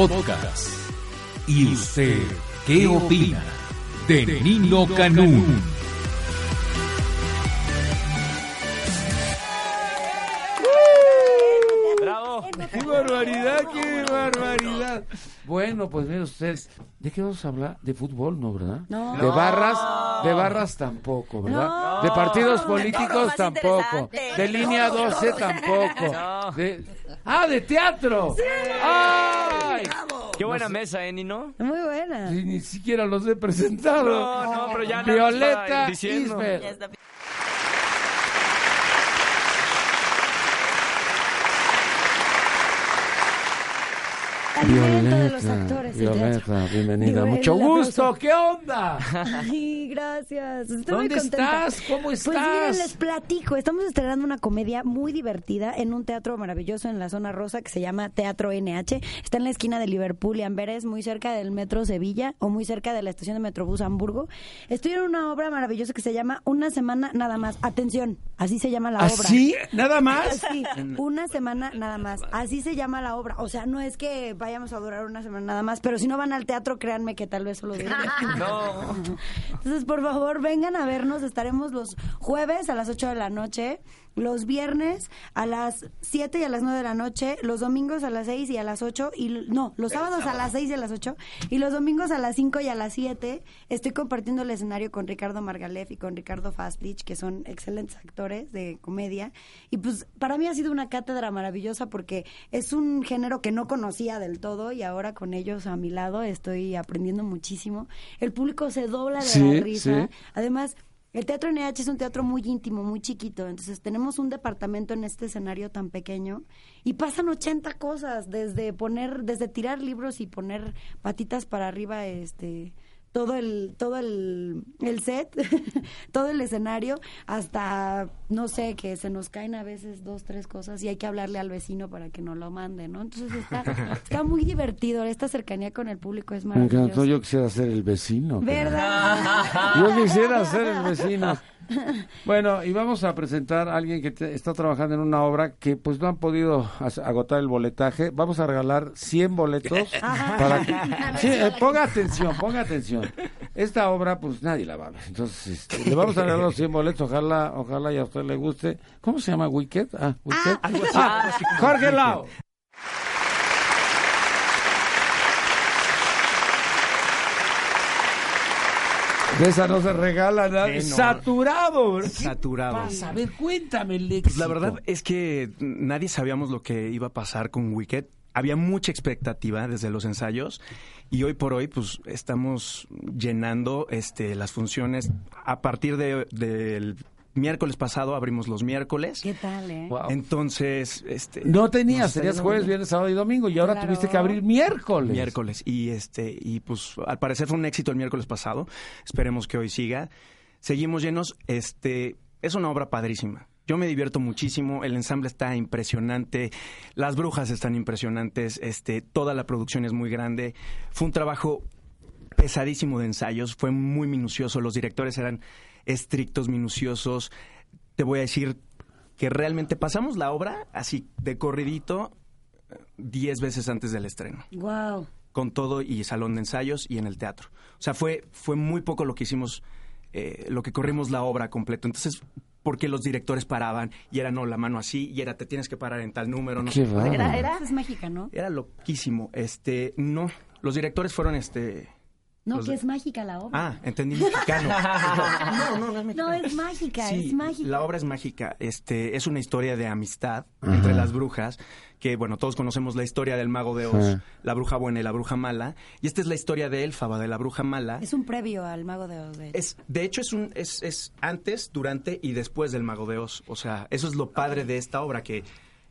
Podcast. ¿Y usted qué opina de Nino Canún? ¡Bravo! ¡Qué barbaridad, qué barbaridad! Bueno, pues mire ustedes, ¿de qué vamos a hablar? De fútbol, ¿no, verdad? No. De barras, de barras tampoco, ¿verdad? No. De partidos políticos tampoco. De línea 12 tampoco. No. De- ¡Ah, de teatro! ¡Ay! Qué buena mesa, ¿eh, Nino? Muy buena. Sí, ni siquiera los he presentado. No, no, pero ya Violeta diciendo. Isbel. Talento de los actores. Violeta, bienvenida. Mucho gusto. ¿Qué onda? Ay, gracias. Estoy ¿Dónde muy contenta. estás? ¿Cómo Pues miren, estás? les platico. Estamos estrenando una comedia muy divertida en un teatro maravilloso en la zona rosa que se llama Teatro NH. Está en la esquina de Liverpool y Amberes, muy cerca del metro Sevilla o muy cerca de la estación de Metrobús Hamburgo. Estoy en una obra maravillosa que se llama Una semana nada más. Atención, así se llama la obra. ¿Así? ¿Nada más? Sí, una semana nada más. Así se llama la obra. O sea, no es que vayamos a durar una semana nada más, pero si no van al teatro, créanme que tal vez solo. No. Entonces, por favor, vengan a vernos. Estaremos los jueves a las 8 de la noche, los viernes a las 7 y a las 9 de la noche, los domingos a las 6 y a las 8, y no, los sábados a las 6 y a las 8, y los domingos a las 5 y a las 7. Estoy compartiendo el escenario con Ricardo Margalef y con Ricardo Fastlich, que son excelentes actores de comedia. Y pues para mí ha sido una cátedra maravillosa porque es un género que no conocía del todo y ahora con ellos a mi lado estoy aprendiendo muchísimo. El público se dobla de Sí, la risa. sí. Además, el Teatro NH es un teatro muy íntimo, muy chiquito. Entonces, tenemos un departamento en este escenario tan pequeño y pasan 80 cosas, desde poner, desde tirar libros y poner patitas para arriba, este todo el todo el, el set, todo el escenario, hasta no sé, que se nos caen a veces dos, tres cosas y hay que hablarle al vecino para que nos lo mande, ¿no? Entonces está, está muy divertido, esta cercanía con el público es Me encantó, maravillosa. yo quisiera ser el vecino. ¿Verdad? Yo quisiera ser el vecino. Bueno, y vamos a presentar a alguien que te- está trabajando en una obra que pues no han podido agotar el boletaje. Vamos a regalar 100 boletos para que... Sí, eh, ponga atención, ponga atención. Esta obra pues nadie la va a ver. Entonces, este, le vamos a regalar los 100 boletos, ojalá, ojalá y a usted le guste. ¿Cómo se llama? ¿Wicked? Ah, Wicked. Ah, Jorge Lau. De esa no se regala nada. Sí, no. Saturado. ¿Qué Saturado. pasa? A ver, cuéntame el Pues la verdad es que nadie sabíamos lo que iba a pasar con Wicked. Había mucha expectativa desde los ensayos y hoy por hoy pues estamos llenando este las funciones a partir de, del miércoles pasado abrimos los miércoles. ¿Qué tal, eh? Wow. Entonces, este No tenías, tenías jueves, bien. viernes, sábado y domingo y ahora Claro. tuviste que abrir miércoles. miércoles y este y pues al parecer fue un éxito el miércoles pasado esperemos que hoy siga seguimos llenos este es una obra padrísima yo me divierto muchísimo el ensamble está impresionante las brujas están impresionantes este toda la producción es muy grande fue un trabajo pesadísimo de ensayos fue muy minucioso los directores eran estrictos minuciosos te voy a decir que realmente pasamos la obra así de corridito 10 veces antes del estreno Wow. con todo y salón de ensayos y en el teatro. O sea, fue, fue muy poco lo que hicimos, eh, lo que corrimos la obra completo. Entonces, porque los directores paraban y era no, la mano así y era te tienes que parar en tal número. No Qué sé. Era, era, es mágica, ¿no? Era loquísimo. Este, no, los directores fueron este. No, los que de- es mágica la obra. Ah, entendí mexicano. No, no, no es mexicano. No, es mágica, Sí, es mágica. la obra es mágica. Este, es una historia de amistad entre las brujas, que bueno, todos conocemos la historia del mago de Oz, Sí. la bruja buena y la bruja mala, y esta es la historia de Elfaba, de la bruja mala. Es un previo al Mago de Oz. de hecho. Es, de hecho, es un, es, es antes, durante y después del mago de Oz. O sea, eso es lo padre de esta obra, que,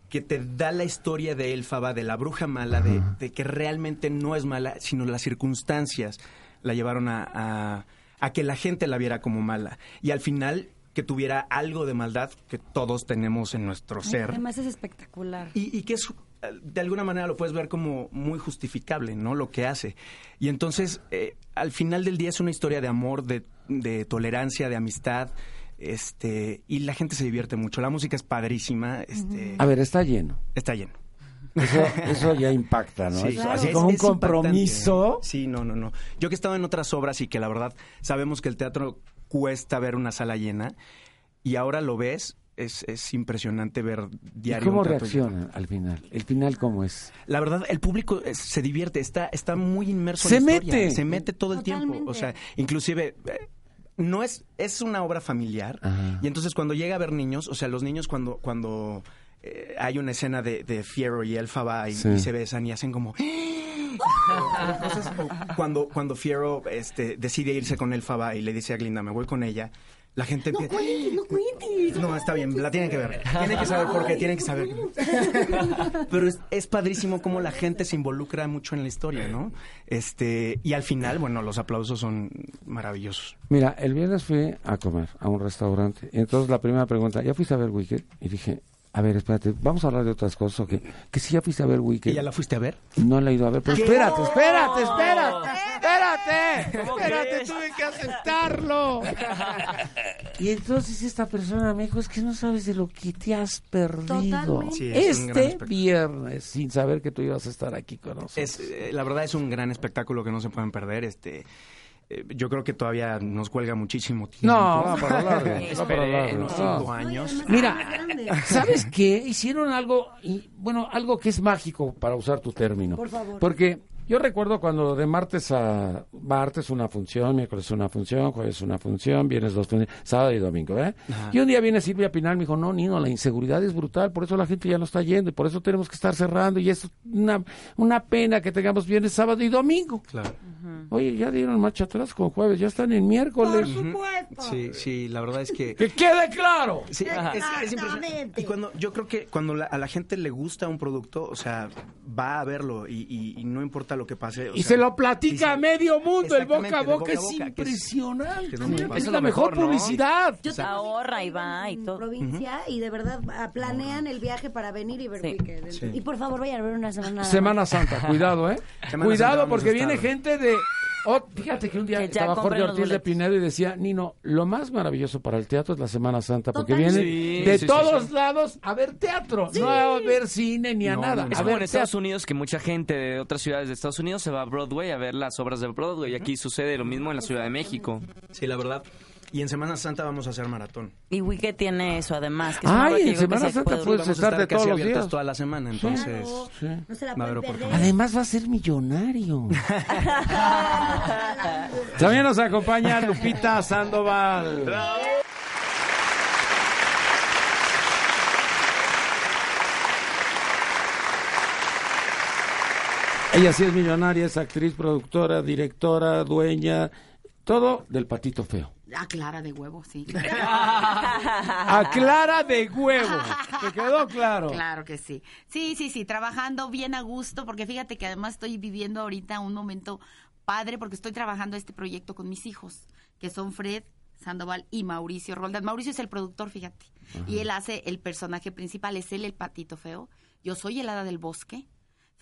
que te da la historia de Elfaba, de la bruja mala, de, de que realmente no es mala, sino las circunstancias la llevaron a, a, a que la gente la viera como mala. Y al final que tuviera algo de maldad que todos tenemos en nuestro ser. Además es espectacular. Y, y que es, eh, de alguna manera lo puedes ver como muy justificable, ¿no? Lo que hace. Y entonces, eh, al final del día es una historia de amor, de, de tolerancia, de amistad, este, y la gente se divierte mucho. La música es padrísima, este, A ver, está lleno. está lleno. Eso, eso ya impacta, ¿no? Sí, Es claro. así Es- como un es impactante. compromiso. Sí, no, no, no. Yo que he estado en otras obras y que la verdad sabemos que el teatro cuesta ver una sala llena y ahora lo ves, es, es impresionante ver ¿Y diario. cómo teatro lleno. reaccionan al final? ¿El final cómo es? La verdad, el público eh, se divierte, está, está muy inmerso Se en la historia, mete. Se mete todo el tiempo. O sea, inclusive... eh, no es, es una obra familiar Ajá. y entonces cuando llega a ver niños, o sea, los niños cuando, cuando eh, hay una escena de, de Fiero y Elfaba y, Sí. y se besan y hacen como... Entonces, cuando, cuando Fiero este, decide irse con Elfaba y le dice a Glinda, me voy con ella, la gente No empieza... cuentes, no cuentes. No, está bien, la tienen que ver. Tienen que saber por qué, tienen que saber. Pero es, es padrísimo cómo la gente se involucra mucho en la historia, ¿no? Este, y al final, bueno, los aplausos son maravillosos. Mira, el viernes fui a comer a un restaurante. Y entonces la primera pregunta, ¿ya fuiste a ver Wicked? Y dije, a ver, espérate, ¿vamos a hablar de otras cosas o qué? Que si ya fuiste a ver Wicked. ¿Y ya la fuiste a ver? No la he ido a ver, pero espérate, espérate, espérate, espérate, ¿Cómo espérate, tuve que aceptarlo. Y entonces esta persona me dijo, es que no sabes de lo que te has perdido. Sí, es este viernes, sin saber que tú ibas a estar aquí con nosotros. Es, eh, la verdad es un gran espectáculo que no se pueden perder. Este, yo creo que todavía nos cuelga muchísimo tiempo. No, para no. cinco años. Mira, grande. ¿sabes qué? Hicieron algo, bueno, algo que es mágico para usar tu término. Por favor. Porque yo recuerdo cuando de martes a martes una función, miércoles una función, jueves una función, viernes dos funciones, sábado y domingo, ¿eh? Y un día viene Silvia Pinal, me dijo, no, Nino, la inseguridad es brutal, por eso la gente ya no está yendo y por eso tenemos que estar cerrando y es una, una pena que tengamos viernes, sábado y domingo. Claro. Oye, ya dieron marcha atrás con jueves, ya están en miércoles. Sí, sí, la verdad es que... ¡Que quede claro! Sí, es, es impresionante. Y cuando yo creo que cuando la- a la gente le gusta un producto, o sea, va a verlo y, y- y no importa lo que pase. o Y sea, se lo platica a medio mundo, el boca a boca, es impresionante. que es la mejor, mejor, ¿no? publicidad. Yo tengo Ahorra y va y todo. provincia y de verdad ah, planean el viaje para venir y ver Sí. Y por favor vayan a ver una semana. Semana. Santa, cuidado, ¿eh? Semana cuidado porque viene gente de... oh, fíjate que un día Que estaba Jorge Ortiz de. Pinedo y decía, Nino, lo más maravilloso para el teatro es la Semana Santa, porque Totalmente. vienen Sí, de sí, todos sí. lados a ver teatro, no a ver cine ni a No, nada, no, no. Es a como en ver Estados teatro. Unidos que mucha gente de otras ciudades de Estados Unidos se va a Broadway a ver las obras de Broadway. Y aquí sucede lo mismo en la Ciudad de México. Sí, la verdad. Y en Semana Santa vamos a hacer maratón. Y Wicked tiene eso además. Que es Ay, en Semana se Santa puede- puedes estar de todos los días. toda la semana, entonces... Claro. Sí. No se la Va a haber. Además va a ser millonario. También nos acompaña Lupita Sandoval. Ella sí es millonaria, es actriz, productora, directora, dueña, todo del patito feo. Ah, clara de huevo, sí. A Clara de huevo. ¿Te quedó claro? Claro que sí. Sí, sí, sí, trabajando bien a gusto, porque fíjate que además estoy viviendo ahorita un momento padre, porque estoy trabajando este proyecto con mis hijos, que son Fred Sandoval y Mauricio Roldán. Mauricio es el productor, fíjate, y él hace el personaje principal, es él el patito feo, yo soy el hada del bosque.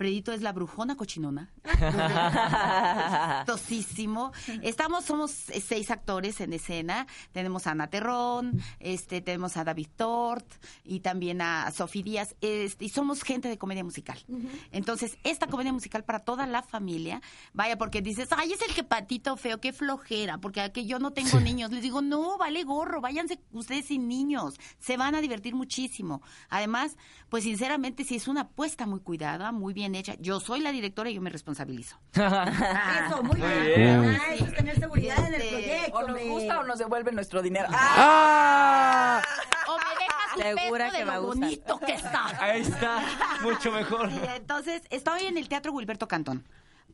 Fredito es la brujona cochinona. Tosísimo. Estamos, somos seis actores en escena. Tenemos a Ana Terrón, este, tenemos a David Tort y también a Sofía Díaz. Este, y somos gente de comedia musical. Entonces, esta comedia musical para toda la familia, vaya, porque dices, ay, es el que patito feo, qué flojera, porque que yo no tengo niños. Les digo, no, vale gorro, váyanse ustedes sin niños. Se van a divertir muchísimo. Además, pues sinceramente, si es una apuesta muy cuidada, muy bien hecha. Yo soy la directora y yo me responsabilizo. Eso, muy bien. Ah, eso es tener seguridad en el Este, proyecto. O nos gusta o nos devuelven nuestro dinero. ¡Ah! O me dejas un Segura peso que de lo bonito que está. Ahí está, mucho mejor. Entonces, estoy en el Teatro Wilberto Cantón.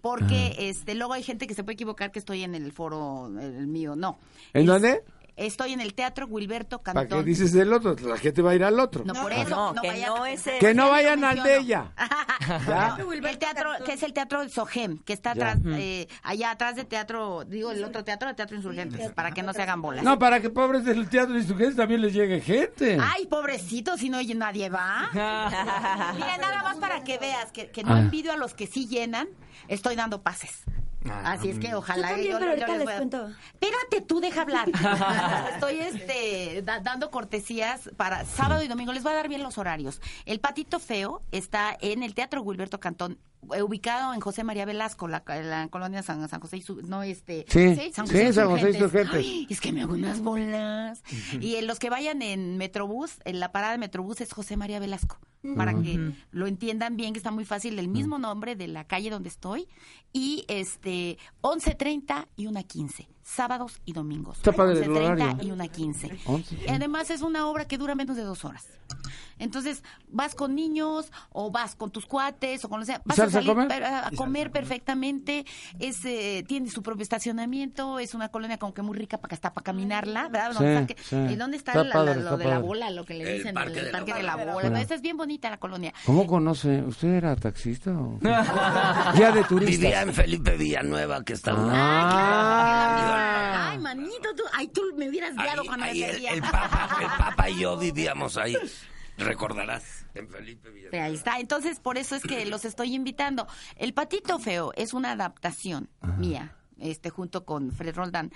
Porque este luego hay gente que se puede equivocar que estoy en el foro el mío. No. ¿En Es- dónde? Estoy en el Teatro Wilberto ¿Para Cantón. qué dices el otro? La gente va a ir al otro. No, por No, eso. no, no que vayan- no es el- Que no vayan al de ella. ¿Ya? El teatro, que es el teatro del Sogem, que está atrás, eh, allá atrás de teatro, digo, el otro teatro, el Teatro Insurgentes, para que no se hagan bolas. No, para que pobres del teatro insurgentes también les llegue gente. Ay, pobrecito, si no nadie va. Mira, nada más para que veas que, que no Ah. envidio a los que sí llenan, estoy dando pases. Así es que ojalá. Yo también, pero ahorita les cuento. Espérate, tú deja hablar. Estoy este, da- dando cortesías para sábado y domingo. Les voy a dar bien los horarios. El Patito Feo está en el Teatro Gilberto Cantón, ubicado en José María Velasco, la, la colonia San, San José y su, no este Sí, sí, San José. Insurgentes. Ay, es que me hago unas bolas. Y en los que vayan en Metrobús, en la parada de Metrobús es José María Velasco. Para que lo entiendan bien, que está muy fácil, el mismo nombre de la calle donde estoy. Y este, 11.30 y una 15. Sábados y domingos. Está padre el 11:30 horario. y una 15. 11, sí. Y además es una obra que dura menos de dos horas. Entonces, vas con niños o vas con tus cuates o con los... Vas ¿Sales a comer? a comer perfectamente. Es, eh, tiene su propio estacionamiento. Es una colonia como que muy rica para hasta para caminarla, ¿verdad? Sí, ¿Dónde está, sí. ¿Y dónde está, Está la- padre, está lo de la bola? Lo que le El dicen, parque el de la parque de bola. la bola. Esta es bien bonita la colonia. ¿Cómo conoce? ¿Usted era taxista o guía de turistas? Vivía en Felipe Villanueva, que está una- Ah. Ay, manito, tú, ay, tú me hubieras guiado Ahí, cuando ahí me el, el Papa, el Papa y yo vivíamos ahí. Recordarás, en Felipe Villanueva. Ahí está. Entonces, por eso es que los estoy invitando. El Patito Feo es una adaptación mía, este, junto con Fred Roldán,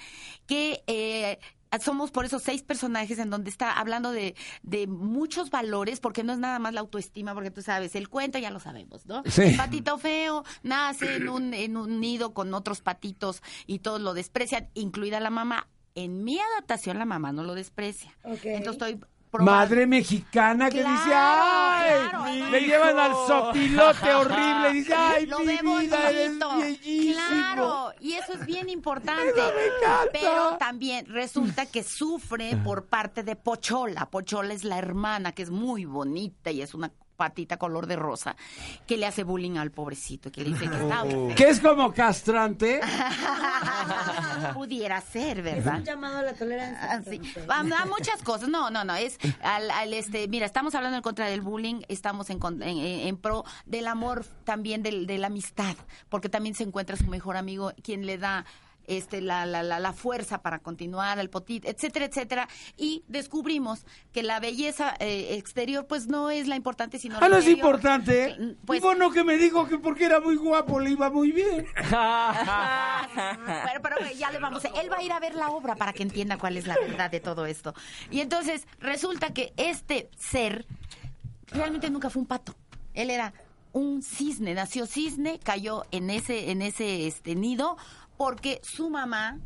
que eh, somos por esos seis personajes en donde está hablando de, de muchos valores, porque no es nada más la autoestima, porque tú sabes, el cuento ya lo sabemos, ¿no? Sí. El patito feo nace en un, en un nido con otros patitos y todos lo desprecian, incluida la mamá. En mi adaptación, la mamá no lo desprecia. Ok. Entonces estoy Madre mexicana que Claro, dice, ¡ay! claro, le llevan al sopilote horrible, dice, ¡ay, lo mi ve vida, eres bonito. bellísimo! Claro, y eso es bien importante. encanta. Pero también resulta que sufre por parte de Pochola. Pochola es la hermana que es muy bonita y es una patita color de rosa que le hace bullying al pobrecito que le dice que está Que es como castrante. pudiera ser, Es ¿verdad? un llamado a la tolerancia. Ah, sí. A, a muchas cosas. No, no, no. Es al, al, este, mira, estamos hablando en contra del bullying, estamos en, con- en, en pro del amor, también del, de la amistad, porque también se encuentra su mejor amigo, quien le da este la, la, la, la fuerza para continuar, el potit, etcétera, etcétera. Y descubrimos que la belleza eh, exterior, pues no es la importante, sino Ah, la no es importante. Pues- y bueno que me dijo que porque era muy guapo le iba muy bien. pero, pero ya le vamos a... Él va a ir a ver la obra para que entienda cuál es la verdad de todo esto. Y entonces resulta que este ser realmente nunca fue un pato. Él era un cisne, nació cisne, cayó en ese, en ese este nido porque su mamá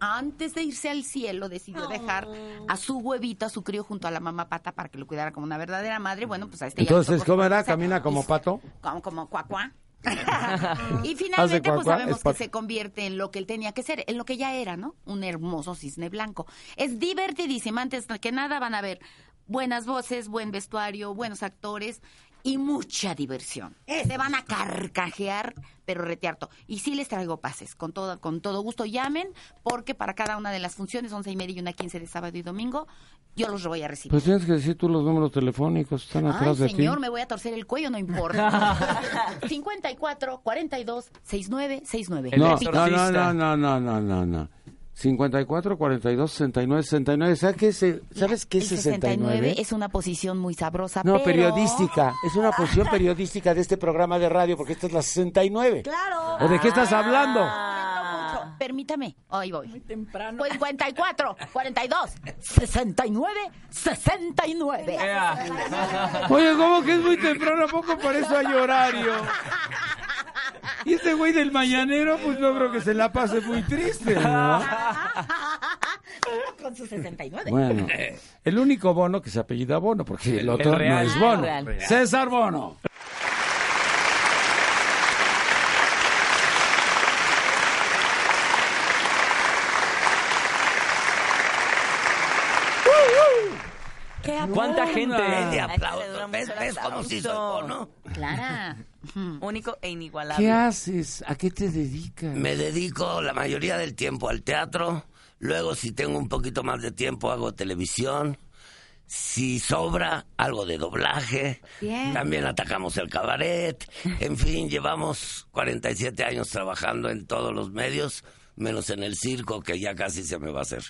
antes de irse al cielo decidió dejar a su huevito, a su crío junto a la mamá pata para que lo cuidara como una verdadera madre. Bueno, pues a este Entonces, ¿cómo era? ¿Camina como pato? como, como cuacuá. y finalmente, pues sabemos que se convierte en lo que él tenía que ser, en lo que ya era, ¿no? Un hermoso cisne blanco. Es divertidísima. Antes que nada van a ver buenas voces, buen vestuario, buenos actores y mucha diversión. Se van a carcajear, pero retearto. Y sí les traigo pases, con todo, con todo gusto. Llamen, porque para cada una de las funciones, once y media y una quince de sábado y domingo, yo los voy a recibir. Pues tienes que decir tú los números telefónicos, están Ay, atrás de señor, ti. me voy a torcer el cuello, no importa. 54 42 69 69. El No, no, no, no, no, no, no. 54, 42, 69, 69. ¿Sabes qué, se- ¿sabes qué es El 69? es una posición muy sabrosa, No, pero... periodística. Es una posición periodística de este programa de radio porque esta es la 69. Claro. ¿O de qué estás hablando? Mucho. Permítame, ahí voy. Muy temprano. 54 42 69 69. Oye, ¿cómo que es muy temprano? ¿A poco para eso hay horario? Y este güey del mañanero, pues no creo que se la pase muy triste, ¿no? Con su 69. Bueno, el único bono que se apellida Bono, porque el otro real. no es Bono. Real. César Bono. ¿Qué ¿Cuánta gente? De le aplauso. ¿Ves, ves cómo se hizo el aplauso. bono? Clara. Único e inigualable. ¿Qué haces? ¿A qué te dedicas? Me dedico la mayoría del tiempo al teatro. Luego, si tengo un poquito más de tiempo, hago televisión. Si sobra, algo de doblaje. Bien. También atacamos el cabaret. En fin, llevamos 47 años trabajando en todos los medios, menos en el circo, que ya casi se me va a hacer.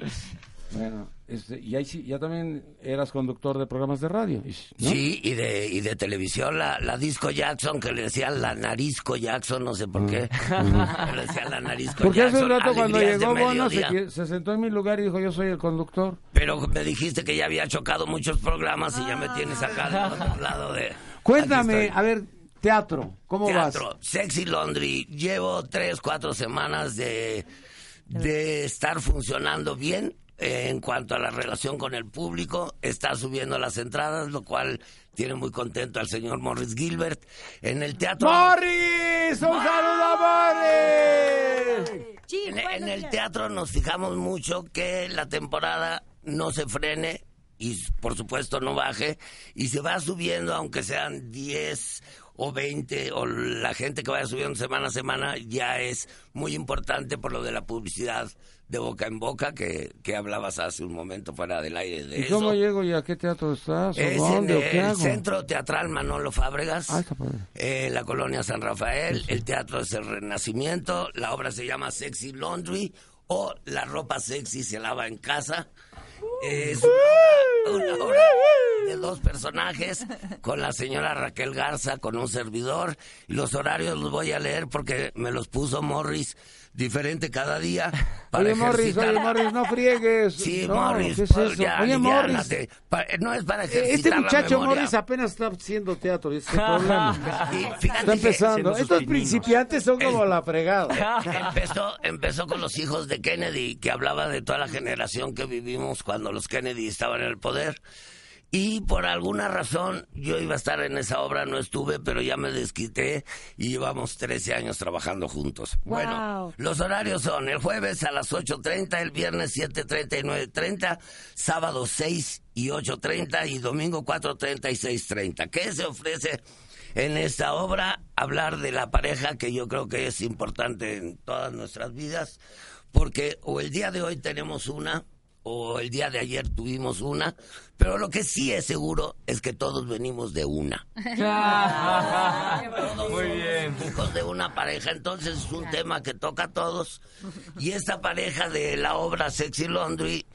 Bueno, este, y ahí sí, ya también eras conductor de programas de radio. Sí, y de, y de televisión, la, la Disco Jackson, que le decían la Narizco Jackson, no sé por qué. le decían la Narizco Porque hace un Jackson, rato cuando llegó Bono se, sentó en mi lugar y dijo yo soy el conductor. Pero me dijiste que ya había chocado muchos programas y ya me tienes acá del otro lado de... Cuéntame, a ver, teatro, ¿cómo Teatro, Sexy Laundry. Llevo tres, cuatro semanas de, de estar funcionando bien eh, en cuanto a la relación con el público. Está subiendo las entradas, lo cual tiene muy contento al señor Morris Gilbert. En el teatro... ¡Morris! ¡Un saludo a Morris! En, en el teatro nos fijamos mucho que la temporada no se frene y por supuesto no baje y se va subiendo aunque sean 10 o 20 o la gente que vaya subiendo semana a semana ya es muy importante por lo de la publicidad de boca en boca que, que hablabas hace un momento fuera del aire de ¿Y eso. cómo llego y a qué teatro estás? ¿O Es en dónde? ¿O qué el hago? Centro Teatral Manolo Fábregas, Ah, eh, la colonia San Rafael. El teatro es el Renacimiento. La obra se llama Sexy Laundry o La ropa sexy se lava en casa. Es una, obra de dos personajes con la señora Raquel Garza, con un servidor. Los horarios los voy a leer porque me los puso Morris diferente cada día. Para Oye, Morris, oye, Morris, no friegues. Sí, No, Morris, ¿qué es pues, eso? ya, Oye, Morris. Pa- no es para ejercitar este muchacho. Morris apenas está haciendo teatro, y ese es el problema. Está empezando. Estos principiantes son como la fregada. empezó, empezó con los hijos de Kennedy, que hablaba de toda la generación que vivimos cuando los Kennedy estaban en el poder. Y por alguna razón yo iba a estar en esa obra, no estuve, pero ya me desquité y llevamos 13 años trabajando juntos. Bueno, los horarios son el jueves a las 8.30, el viernes 7.30 y 9.30, sábado 6 y 8.30 y domingo 4.30 y 6.30. ¿Qué se ofrece en esta obra? Hablar de la pareja, que yo creo que es importante en todas nuestras vidas, porque o el día de hoy tenemos una, o el día de ayer tuvimos una, pero lo que sí es seguro es que todos venimos de una. Todos Muy bien. hijos de una pareja, entonces es un tema que toca a todos. Y esta pareja de la obra Sexy Laundry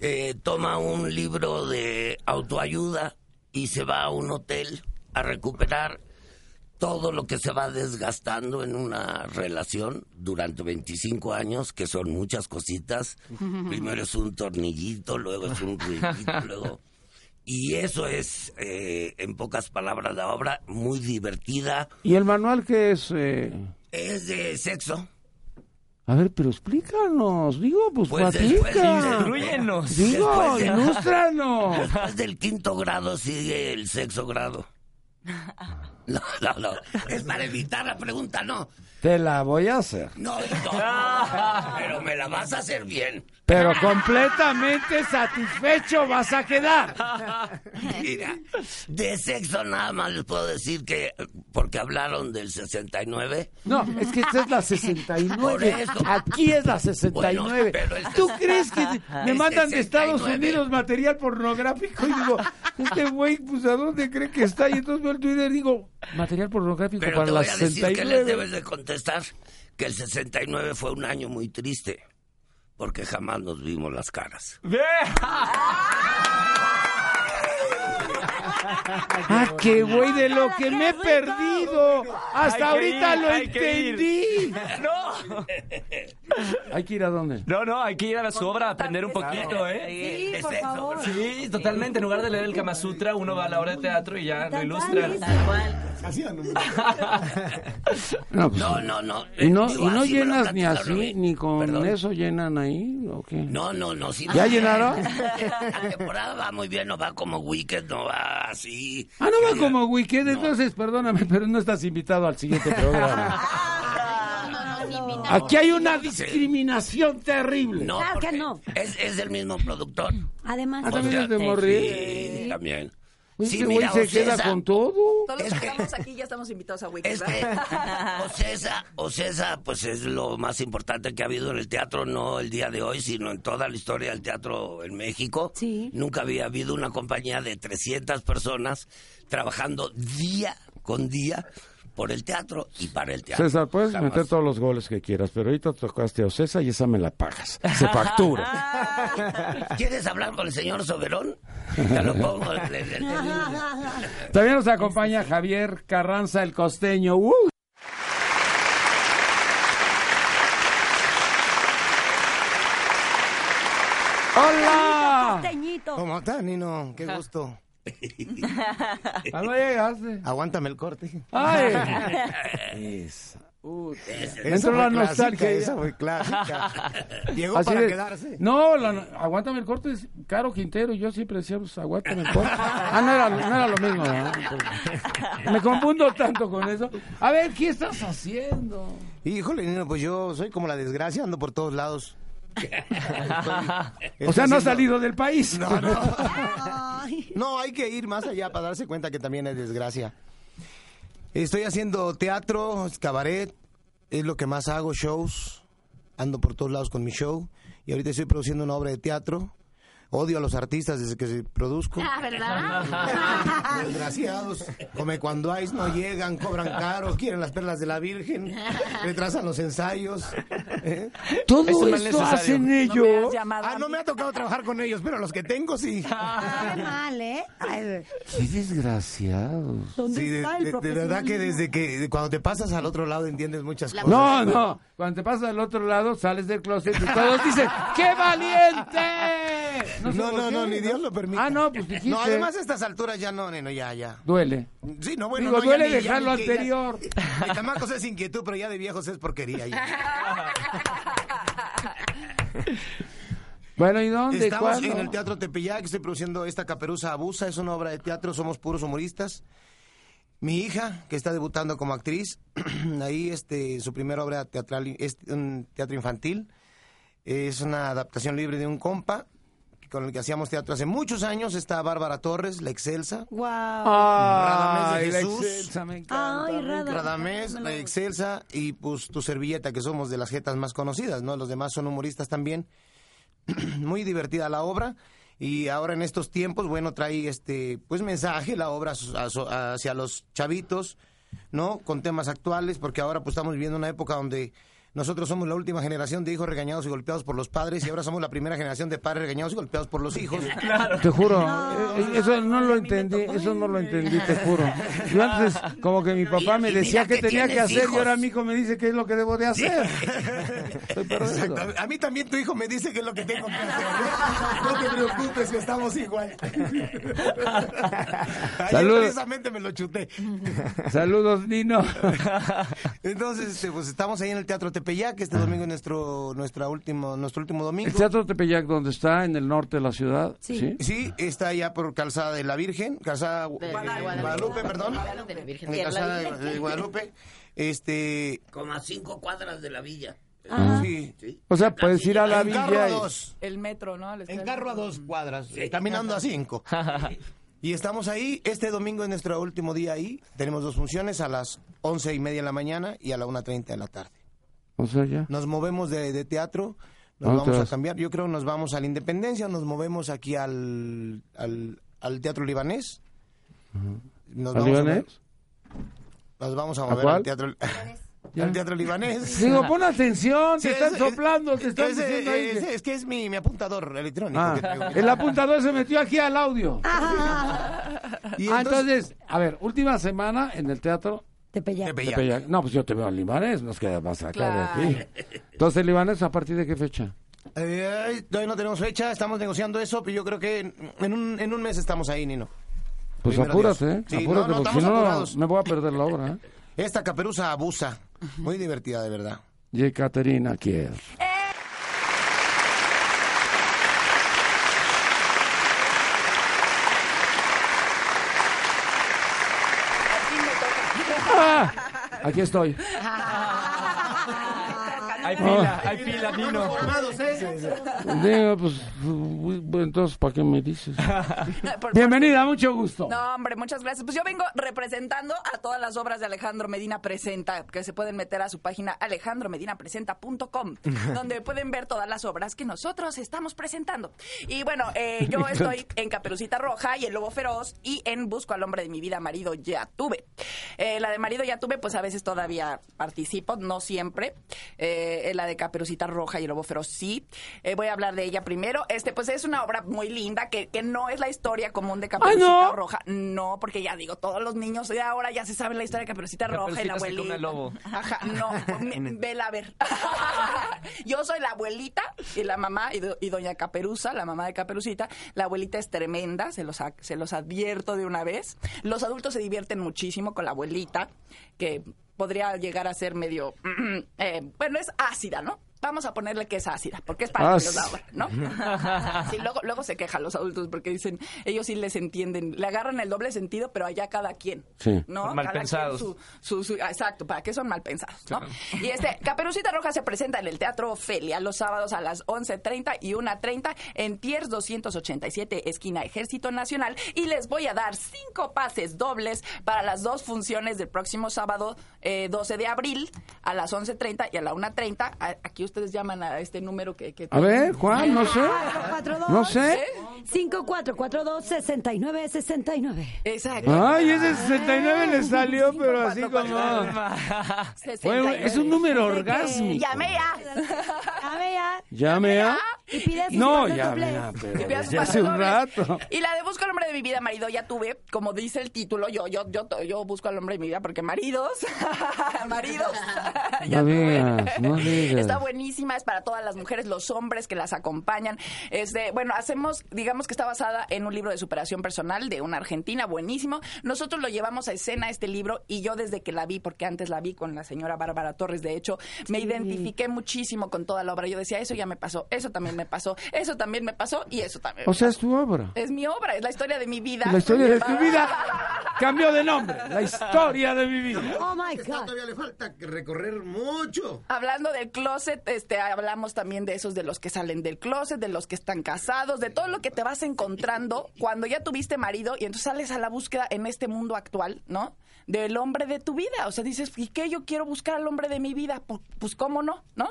eh, toma un libro de autoayuda y se va a un hotel a recuperar todo lo que se va desgastando en una relación durante 25 años, que son muchas cositas. Primero es un tornillito, luego es un ruidito, luego... Y eso es, eh, en pocas palabras, la obra muy divertida. ¿Y el manual qué es? eh? Es de sexo. A ver, pero explícanos. Digo, pues, Pues platica. Instrúyenos. Digo, Después de- ilústranos. Después del quinto grado sigue el sexto grado. No, no, no. Es para evitar la pregunta, no. Te la voy a hacer. No, no. Pero me la vas a hacer bien. Pero completamente satisfecho vas a quedar. Mira, de sexo nada más les puedo decir que, porque hablaron del 69, No, es que esta es la Por 69. eso. Aquí es la 69. Bueno, ¿Tú crees que me mandan de Estados 69? Unidos material pornográfico? Y digo, este güey, pues ¿a dónde cree que está? Y entonces veo el Twitter y digo, material pornográfico pero para te la voy a decir que les 69. debes de contestar que el 69 fue un año muy triste, porque jamás nos vimos las caras. Ah, qué güey, de lo que me he perdido. Hasta ahorita ir, lo entendí. No, Hay que ir a dónde. no, no, hay que ir a su obra a aprender un poquito, ¿eh? Sí, por sexo, favor. Sí, totalmente. En lugar de leer el Kama Sutra, uno va a la obra de teatro y ya lo ilustra. No, pues, No, no, no. y no, Digo, y no llenas ni así, mí. ni con Perdón. eso llenan ahí, ¿o qué? No, no, no. Sí, ¿Ya no. llenaron? La temporada va muy bien, no va como Wicked, no va así. Ah, no va como weekend, entonces perdóname, pero no estás invitado al siguiente programa. Aquí hay una discriminación terrible. No, Claro que no. Es, es el mismo productor. Además, Ah, ¿también O sea, es de? Sí, también. Sí, este güey mira, se Ocesa- queda con todo. Todos los que estamos aquí ya estamos invitados a Wiki, Es que. Ocesa, Ocesa, pues es lo más importante que ha habido en el teatro, no el día de hoy, sino en toda la historia del teatro en México. Sí. Nunca había habido una compañía de 300 personas trabajando día con día por el teatro y para el teatro. César, puedes Jamás. meter todos los goles que quieras, pero ahorita tocaste a Ocesa y esa me la pagas. Se factura. ¿Quieres hablar con el señor Soberón? Ya lo pongo. También nos acompaña Javier Carranza, el costeño. ¡Uh! ¡Hola! Costeñito. ¿Cómo estás, Nino? Qué gusto. ¿A dónde llegaste? Aguántame el corte. ¡Ay! Esa. Uh, entró la clásica, nostalgia. Esa fue clásica. Llegó Así para quedarse. No, la- aguántame el corte es Caro Quintero y yo siempre decía, pues, aguántame el corte. Ah, no era, no era lo mismo. Me confundo tanto con eso. A ver, ¿qué estás haciendo? Híjole, Nino, pues yo soy como la desgracia, ando por todos lados. O sea, no has salido del país. No, no. No, hay que ir más allá para darse cuenta que también es desgracia. Estoy haciendo teatro, cabaret, es lo que más hago, shows. Ando por todos lados con mi show. Y ahorita estoy produciendo una obra de teatro. Odio a los artistas desde que se produzco. Ah, ¿verdad? Desgraciados. Come cuando hay, no llegan, cobran caro, quieren las perlas de la Virgen, retrasan los ensayos. ¿eh? Todo esto hacen ellos. Ah, no me ha tocado trabajar con ellos, pero los que tengo sí. Qué mal, ¿eh? Ay, Qué desgraciados. ¿Dónde Sí, de, está el de- de verdad que desde que cuando te pasas al otro lado entiendes muchas La- cosas. No, no. Cuando te pasas al otro lado, sales del closet y todos dicen, ¡qué valiente! sé No, no, no, ni Dios lo permite. Ah, no, pues dijiste. No, además a estas alturas ya no, neno, ya, ya. Duele. Sí, no, bueno, Digo, no, duele dejar lo que- ya- anterior. De chamacos es inquietud, pero ya de viejos es porquería. ya. Bueno, ¿y dónde? Estamos ¿Cuándo? en el Teatro Tepeyac, estoy produciendo esta Caperuza Abusa, es una obra de teatro, somos puros humoristas. Mi hija, que está debutando como actriz, ahí este, su primera obra teatral es un teatro infantil, es una adaptación libre de un compa con el que hacíamos teatro hace muchos años, está Bárbara Torres, la excelsa, Wow. Radamés Ay, de la Jesús. excelsa, me encanta. Ay, Rada. Radamés, la excelsa y pues tu servilleta, que somos de las jetas más conocidas, ¿no? Los demás son humoristas también. Muy divertida la obra y ahora en estos tiempos, bueno, trae este pues mensaje la obra hacia los chavitos, ¿no? Con temas actuales, porque ahora pues estamos viviendo una época donde nosotros somos la última generación de hijos regañados y golpeados por los padres y ahora somos la primera generación de padres regañados y golpeados por los hijos. Te juro, eh, eh, eso no lo entendí, eso no lo entendí, te juro. Yo antes, como que mi papá me Y decía qué que tenía que hacer y hijos. ahora mi hijo me dice qué es lo que debo de hacer. A mí también tu hijo me dice que es lo que tengo que hacer. No te preocupes, que estamos igual. Ayer Salud. precisamente me lo chuté. Saludos, Nino. Entonces, este, pues estamos ahí en el Teatro Tepeyac. Este domingo es nuestro, nuestra último, nuestro último domingo. ¿El Teatro Tepeyac dónde está? ¿En el norte de la ciudad? Sí. Sí, está allá por Calzada de la Virgen, Calzada De Guadalupe. Guadalupe, perdón. De la Virgen. En Calzada de Guadalupe. Este, Como a cinco cuadras de la villa. sí. O sea, puedes ir a la en carro villa a y... dos. El metro, ¿no? En carro a dos cuadras, caminando a cinco. Y estamos ahí, este domingo es nuestro último día ahí. Tenemos dos funciones, a las once y media de la mañana y a la una treinta de la tarde. O sea, ya. Nos movemos de, de teatro, ¿A nos dónde vamos a vas? cambiar. Yo creo nos vamos a la Independencia, nos movemos aquí al, al, al Teatro Libanés. Nos ¿Al vamos a libanés? mover- nos vamos a ¿A mover cuál? al Teatro, al teatro Libanés. Digo, pon atención, Sí, te están es- soplando, te es- están es, diciendo ahí. es- que- es que es mi, mi apuntador electrónico. Ah, que traigo. el apuntador se metió aquí al audio. Y Ah, entonces- entonces, a ver, última semana en el teatro Tepeyac. Tepeyac. Tepeyac. No, pues yo te veo al libanés, nos queda más acá Claro. de aquí. Entonces, el libanés, ¿a partir de qué fecha? Eh, todavía no tenemos fecha, estamos negociando eso, pero yo creo que en, en un, en un mes estamos ahí, Nino. Pues Primero apúrate, Dios. ¿eh? Sí, apúrate, no, no, porque si estamos no, apurados. me voy a perder la obra, ¿eh? Esta caperuza abusa. Muy divertida, de verdad. Y Caterina Kier. Ah, aquí estoy. Hay fila, hay fila, Nino. Digo, pues, entonces, ¿para qué me dices? Por- Bienvenida, mucho gusto. No, hombre, muchas gracias. Pues yo vengo representando a todas las obras de Alejandro Medina Presenta, que se pueden meter a su página alejandromedinapresenta.com, donde pueden ver todas las obras que nosotros estamos presentando. Y bueno, eh, yo estoy en Caperucita Roja y El Lobo Feroz y en Busco al Hombre de mi Vida, Marido Ya Tuve. Eh, la de Marido Ya Tuve, pues a veces todavía participo, no siempre. Eh, en la de Caperucita Roja y El Lobo Feroz sí. Eh, voy a hablar de ella primero. Este, pues es una obra muy linda que, que no es la historia común de Caperucita no! Roja. No, porque ya digo, todos los niños de ahora ya se saben la historia de Caperucita Roja y la Caperucita se come abuelita. lobo. Ajá, no, me- vela a ver. Yo soy la abuelita y la mamá y, do- y doña Caperuza, la mamá de Caperucita. La abuelita es tremenda, se los, se los advierto de una vez. Los adultos se divierten muchísimo con la abuelita, que podría llegar a ser medio, eh, bueno, es ácida, ¿no? Vamos a ponerle que es ácida, porque es para Ah, niños sí. ahora, ¿no? Sí, luego, luego se quejan los adultos porque dicen, ellos sí les entienden, le agarran el doble sentido, pero allá cada quien. Sí. ¿no? Son mal Cada quien pensados. su- su- su- ah, exacto, ¿para qué son mal pensados? ¿no? Y este, Caperucita Roja se presenta en el Teatro Ofelia los sábados a las 11.30 y 1.30 en Tiers 287, esquina Ejército Nacional. Y les voy a dar cinco pases dobles para las dos funciones del próximo sábado eh, 12 de abril a las 11.30 y a la 1.30. A- Aquí ustedes llaman a este número que... que A ver, Juan, no sé. 442 No sé. 5442 6969. Exacto. Ay, ese 69 le salió, pero así como... Bueno, es un número orgásmico. Llame ya. A ver, ya. Llame a... Y pide sus No, ya, ya, Y pero veas desde hace un rato. Y la de Busco al hombre de mi vida, marido, ya tuve, como dice el título, yo, yo, yo, yo busco al hombre de mi vida porque maridos, maridos, ya No tuve. digas, no digas. Está buenísima, es para todas las mujeres, los hombres que las acompañan. Este, bueno, hacemos, digamos que está basada en un libro de superación personal de una argentina, buenísimo. Nosotros lo llevamos a escena este libro y yo desde que la vi, porque antes la vi con la señora Bárbara Torres, de hecho, me identifiqué muchísimo con toda la obra. Yo decía, eso ya me pasó, eso también me pasó, eso también me pasó y eso también. me O sea, es tu obra. es mi obra, es la historia de mi vida. La historia de tu vida cambió de nombre. La historia de mi vida. Oh my God. Todavía le falta que recorrer mucho. Hablando del closet, este, hablamos también de esos de los que salen del closet, de los que están casados, de todo lo que te vas encontrando cuando ya tuviste marido y entonces sales a la búsqueda en este mundo actual, ¿no? Del hombre de tu vida. O sea, dices, ¿y qué? Yo quiero buscar al hombre de mi vida. Pues, pues ¿cómo no? ¿No?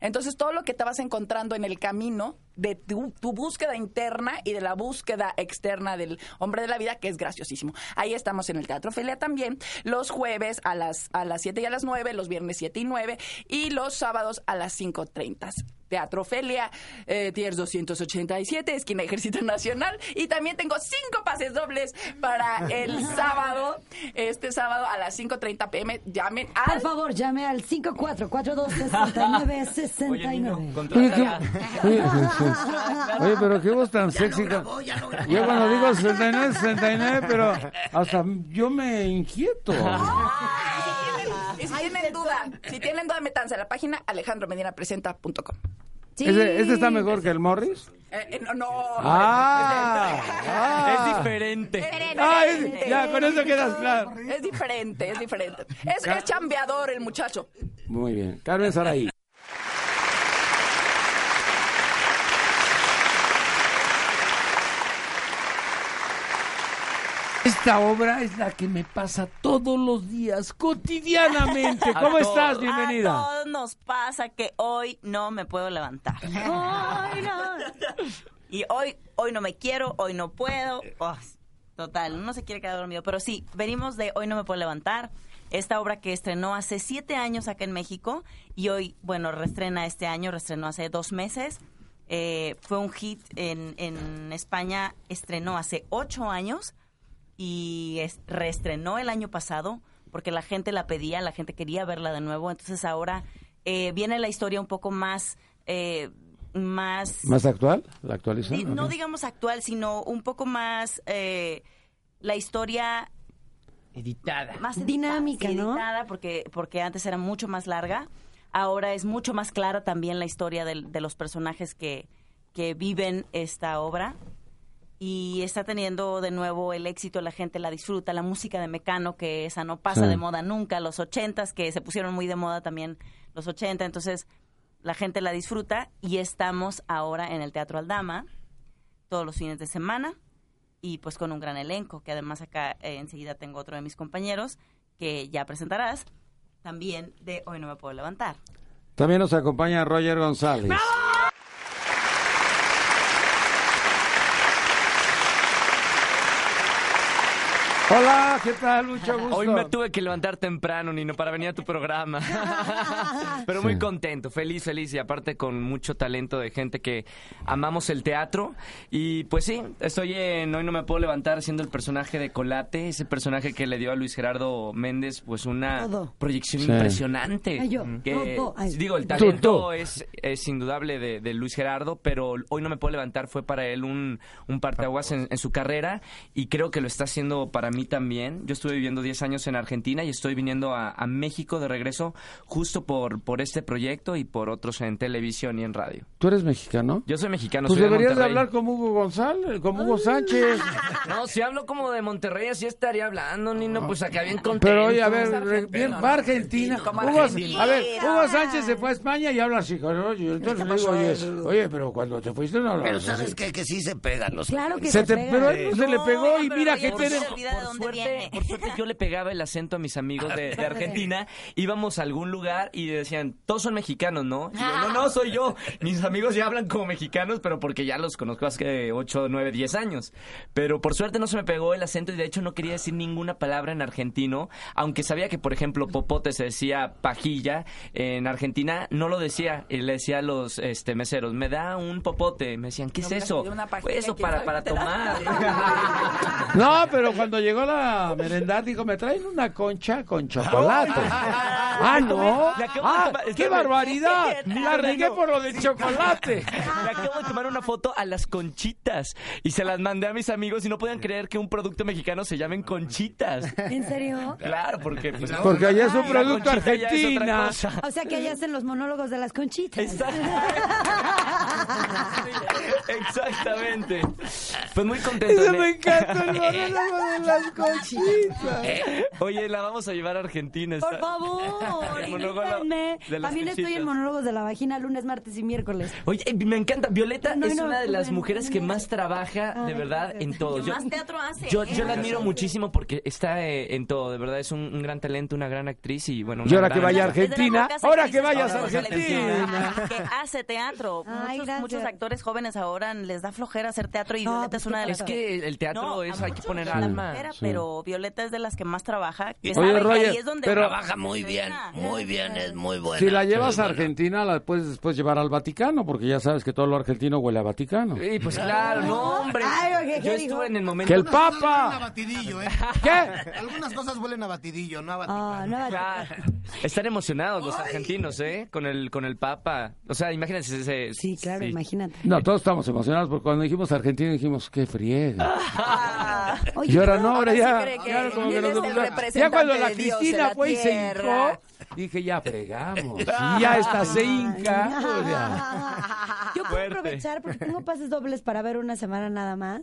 Entonces, todo lo que te vas encontrando en el camino de tu, tu búsqueda interna y de la búsqueda externa del hombre de la vida, que es graciosísimo. Ahí estamos en el Teatro Felia también, los jueves a las, a las 7 y a las 9, los viernes 7 y 9, y los sábados a las 5.30. Teatro Felia, eh, Tiers 287, esquina Ejército Nacional. Y también tengo cinco pases dobles para el sábado, este sábado a las 5.30 pm. Llamen Por al favor, llame al 5442 6969. Oye, Nino, Oye, pero qué voz tan sexy. Yo cuando digo 69, 69, pero hasta yo me inquieto. Y si tienen duda, si tienen duda, métanse a la página alejandromedinapresenta.com. Sí. ¿Este, este está mejor que el Morris? Eh, eh, no, no. Ah, ah. Es diferente. Ah, es- ya, con eso quedas claro. Es diferente, es diferente. Es, es chambeador el muchacho. Muy bien. Carmen Saraí. Esta obra es la que me pasa todos los días, cotidianamente. ¿Cómo A estás? todos. Bienvenida. A todos nos pasa que hoy no me puedo levantar. Ay, no. Y hoy, hoy no me quiero, hoy no puedo. Oh, total, uno se quiere quedar dormido. Pero sí, venimos de Hoy no me puedo levantar. Esta obra que estrenó hace siete años acá en México y hoy, bueno, reestrena este año, reestrenó hace dos meses. Eh, fue un hit en, en España, estrenó hace ocho años y es- reestrenó el año pasado porque la gente la pedía, la gente quería verla de nuevo. Entonces ahora eh, viene la historia un poco más... eh, más ¿Más actual? ¿La actualización? Di- no digamos actual, sino un poco más eh, la historia Editada. más editada, Dinámica, sí, ¿no? editada, porque porque antes era mucho más larga. Ahora es mucho más clara también la historia del- de, los personajes que, que viven esta obra. Y está teniendo de nuevo el éxito, la gente la disfruta, la música de Mecano, que esa no pasa Sí. de moda nunca, los ochentas, que se pusieron muy de moda también los ochenta, entonces la gente la disfruta y estamos ahora en el Teatro Aldama todos los fines de semana y pues con un gran elenco, que además acá eh, enseguida tengo otro de mis compañeros que ya presentarás, también de Hoy no me puedo levantar. También nos acompaña Roger González. Hola, ¿qué tal? Mucho gusto. Hoy me tuve que levantar temprano, Nino, para venir a tu programa. Pero muy contento, feliz, feliz y aparte con mucho talento de gente que amamos el teatro. Y pues sí, estoy en Hoy no me puedo levantar haciendo el personaje de Colate, ese personaje que le dio a Luis Gerardo Méndez pues una Todo. proyección Sí. impresionante. Ay, yo. Que. Ay. digo, el Tú, talento tú. es, es indudable de, de Luis Gerardo, pero Hoy no me puedo levantar fue para él un, un parteaguas en, en su carrera y creo que lo está haciendo para mí también. Yo estuve viviendo 10 años en Argentina y estoy viniendo a, a México de regreso justo por, por este proyecto y por otros en televisión y en radio. ¿Tú eres mexicano? Yo soy mexicano, Pues soy deberías de hablar con Hugo González, con Hugo Sánchez. No, si hablo como de Monterrey, así estaría hablando, Nino, pues acá bien contento. Pero oye, a ver, bien, va a Argentina. Como Hugo, a ver, Hugo Sánchez se fue a España y habla así. Oye, entonces le digo, oye, oye, pero cuando te fuiste no Pero hablabas sabes así. qué? que sí se pegan los Claro que Se se, te, pega. pero a él no se le pegó y pero mira que tiene... por dónde suerte, viene. por suerte yo le pegaba el acento a mis amigos de, de Argentina. Íbamos a algún lugar y decían, todos son mexicanos, ¿no? Y yo, no, no, soy yo. Mis amigos ya hablan como mexicanos, pero porque ya los conozco hace 8, 9, 10 años. Pero por suerte no se me pegó el acento y de hecho no quería decir ninguna palabra en argentino, aunque sabía que, por ejemplo, popote se decía pajilla. En Argentina no lo decía, y le decía a los este, meseros, me da un popote. Me decían, ¿qué es eso? Pues eso ¿quién para, para tomar. No, pero cuando llegó la merendad, dijo, me traen una concha con chocolate. Ah, no. De Ah, tomar- qué espérame. barbaridad. La regué por lo del chocolate. Le acabo de tomar una foto a las conchitas y se las mandé a mis amigos y no podían creer que un producto mexicano se llamen conchitas. ¿En serio? Claro, porque pues, Porque allá es un producto cosa. O sea que allá hacen los monólogos de las conchitas. Exactamente. Pues muy contento. Eso me encanta el monólogo de las conchitas. Oye, la vamos a llevar a Argentina. está- Por favor, El monólogo invítenme. de También estoy en monólogos de la vagina lunes, martes y miércoles. Oye, eh, me encanta. Violeta No, es no, una de las no, mujeres que más trabaja, de Ay, verdad, en todo. Que más teatro hace, Yo, ¿eh? yo la admiro muchísimo porque está eh, en todo. De verdad, es un, un gran talento, una gran actriz y bueno. Y ahora gran- que vaya a de Argentina, ahora que vayas a de Argentina. Que hace teatro. Ay, muchos, actores jóvenes ahora les da flojera hacer teatro y Violeta pues es una de las Es que... el teatro No, es, hay que poner alma. Sí. pero Violeta es de las que más trabaja. Que Oye, sabe que Roger, ahí es donde pero- Trabaja muy bien, muy bien, es muy buena. Si la llevas a. Argentina, la puedes después llevar al Vaticano, porque ya sabes que todo lo argentino huele a Vaticano. Sí, pues claro, no, hombre. Ay, ¿qué- qué Yo dijo? estuve en el momento. ¡Que el a Papa! batidillo, ¿eh? ¿Qué? Algunas cosas huelen a batidillo, no a batidillo. Ah, no, Claro. Están emocionados los argentinos, ¿eh? Con el, con el Papa. O sea, imagínense ese... Sí, claro, imagínate. No, todos estamos emocionados porque cuando dijimos Argentina dijimos, qué friega. Oye, Y ahora no, ahora ya. cree que ya como que nos cuando la Cristina fue y se hincó, dije, ya fregamos. Y ya está, se hinca. Yo puedo aprovechar porque tengo pases dobles para ver una semana nada más.